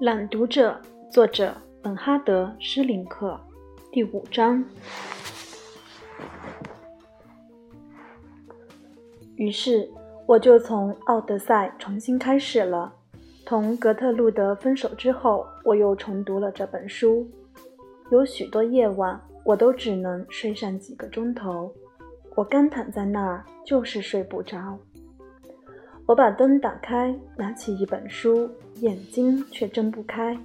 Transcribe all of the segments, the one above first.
朗读者，作者本哈德·施林克，第五章。于是，我就从《奥德赛》重新开始了。同格特路德分手之后，我又重读了这本书。有许多夜晚，我都只能睡上几个钟头。我干躺在那儿，就是睡不着。我把灯打开，拿起一本书，眼睛却睁不开。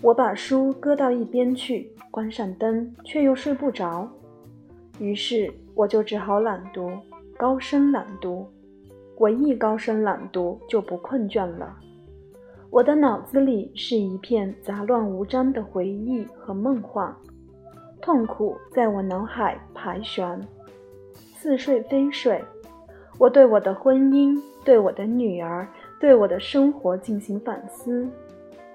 我把书搁到一边去，关上灯，却又睡不着。于是我就只好朗读，高声朗读。我一高声朗读，就不困倦了。我的脑子里是一片杂乱无章的回忆和梦幻，痛苦在我脑海盘旋，似睡非睡。我对我的婚姻。对我的女儿，对我的生活进行反思。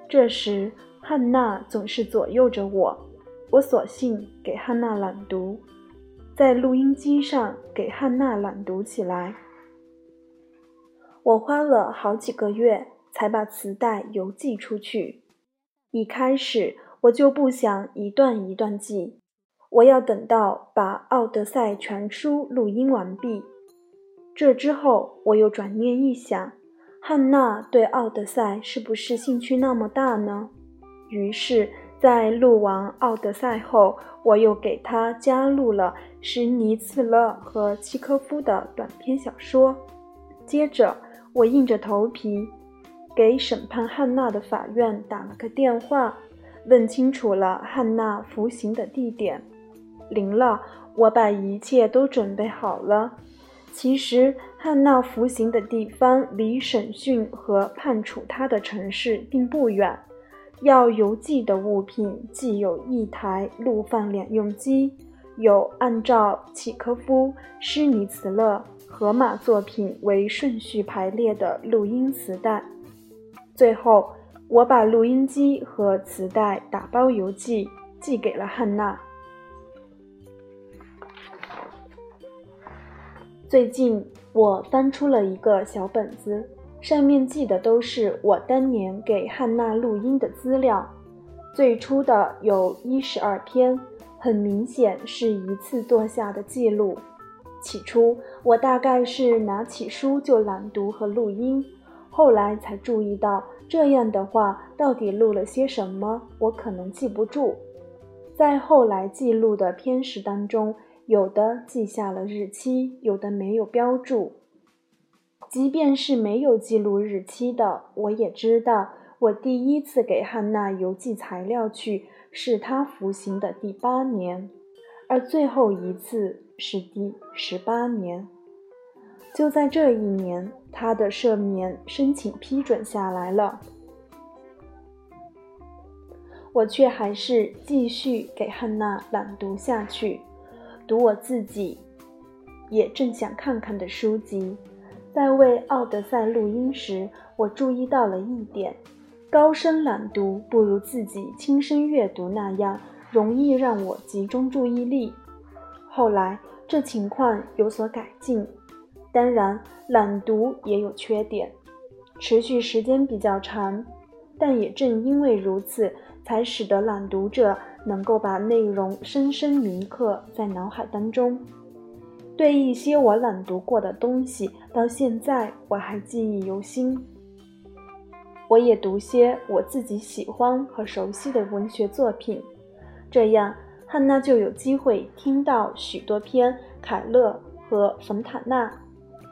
这时，汉娜总是左右着我，我索性给汉娜朗读，在录音机上给汉娜朗读起来。我花了好几个月才把磁带邮寄出去。一开始我就不想一段一段寄，我要等到把《奥德赛》全书录音完毕。这之后，我又转念一想，汉娜对《奥德赛》是不是兴趣那么大呢？于是，在录完《奥德赛》后，我又给她加入了施尼茨勒和契科夫的短篇小说。接着，我硬着头皮给审判汉娜的法院打了个电话，问清楚了汉娜服刑的地点。灵了，我把一切都准备好了。其实，汉娜服刑的地方离审讯和判处她的城市并不远。要邮寄的物品既有一台录放两用机，有按照契科夫、施尼茨勒、荷马作品为顺序排列的录音磁带。最后，我把录音机和磁带打包邮寄，寄给了汉娜。最近我翻出了一个小本子，上面记的都是我当年给汉娜录音的资料。最初的有一十二篇，很明显是一次做下的记录。起初我大概是拿起书就朗读和录音，后来才注意到这样的话到底录了些什么，我可能记不住。在后来记录的篇时当中。有的记下了日期，有的没有标注。即便是没有记录日期的，我也知道，我第一次给汉娜邮寄材料去是她服刑的第八年，而最后一次是第十八年。就在这一年，她的赦免申请批准下来了，我却还是继续给汉娜朗读下去。读我自己也正想看看的书籍，在为《奥德赛》录音时，我注意到了一点：高声朗读不如自己轻声阅读那样容易让我集中注意力。后来这情况有所改进，当然朗读也有缺点，持续时间比较长，但也正因为如此，才使得朗读者。能够把内容深深铭刻在脑海当中。对一些我朗读过的东西，到现在我还记忆犹新。我也读些我自己喜欢和熟悉的文学作品，这样汉娜就有机会听到许多篇凯勒和冯塔纳，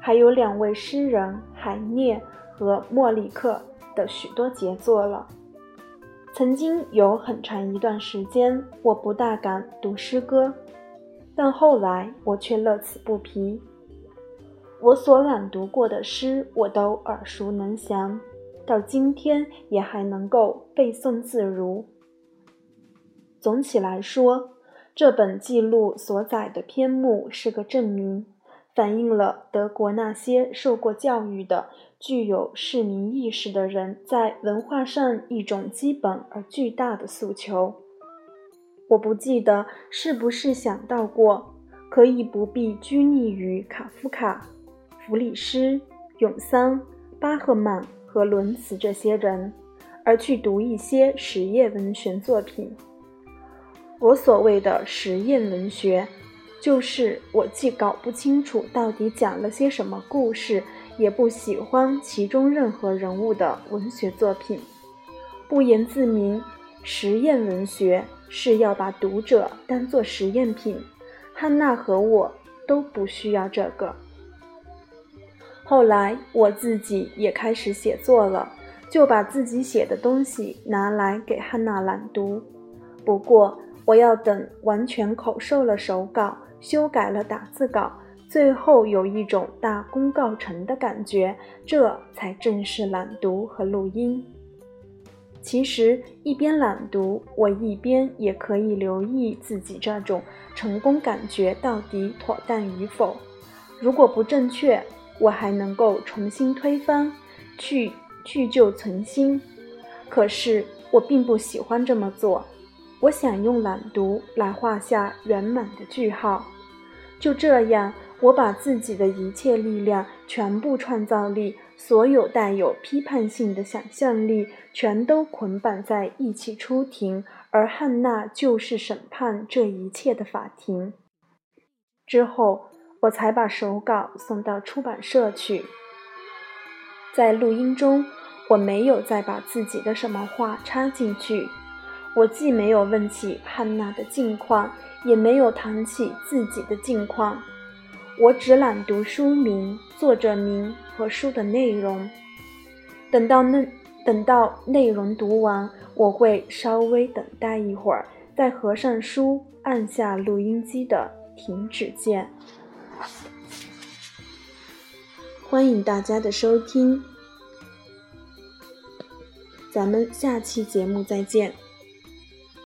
还有两位诗人海涅和莫里克的许多杰作了。曾经有很长一段时间，我不大敢读诗歌，但后来我却乐此不疲。我所朗读过的诗，我都耳熟能详，到今天也还能够背诵自如。总体来说，这本记录所载的篇目是个证明。反映了德国那些受过教育的、具有市民意识的人在文化上一种基本而巨大的诉求。我不记得是不是想到过，可以不必拘泥于卡夫卡、弗里斯、永桑、巴赫曼和伦茨这些人，而去读一些实验文学作品。我所谓的实验文学，就是我既搞不清楚到底讲了些什么故事，也不喜欢其中任何人物的文学作品。不言自明，实验文学是要把读者当作实验品。汉娜和我都不需要这个。后来我自己也开始写作了，就把自己写的东西拿来给汉娜朗读。不过我要等完全口授了手稿，修改了打字稿，最后有一种大功告成的感觉，这才正式朗读和录音。其实一边朗读，我一边也可以留意自己这种成功感觉到底妥当与否。如果不正确，我还能够重新推翻，去去旧存新，可是我并不喜欢这么做。我想用朗读来画下圆满的句号。就这样，我把自己的一切力量、全部创造力、所有带有批判性的想象力，全都捆绑在一起出庭，而汉娜就是审判这一切的法庭。之后。我才把手稿送到出版社去。在录音中，我没有再把自己的什么话插进去。我既没有问起汉娜的近况，也没有谈起自己的近况。我只朗读书名、作者名和书的内容。等到那等到内容读完，我会稍微等待一会儿，再合上书，按下录音机的停止键。欢迎大家的收听，咱们下期节目再见。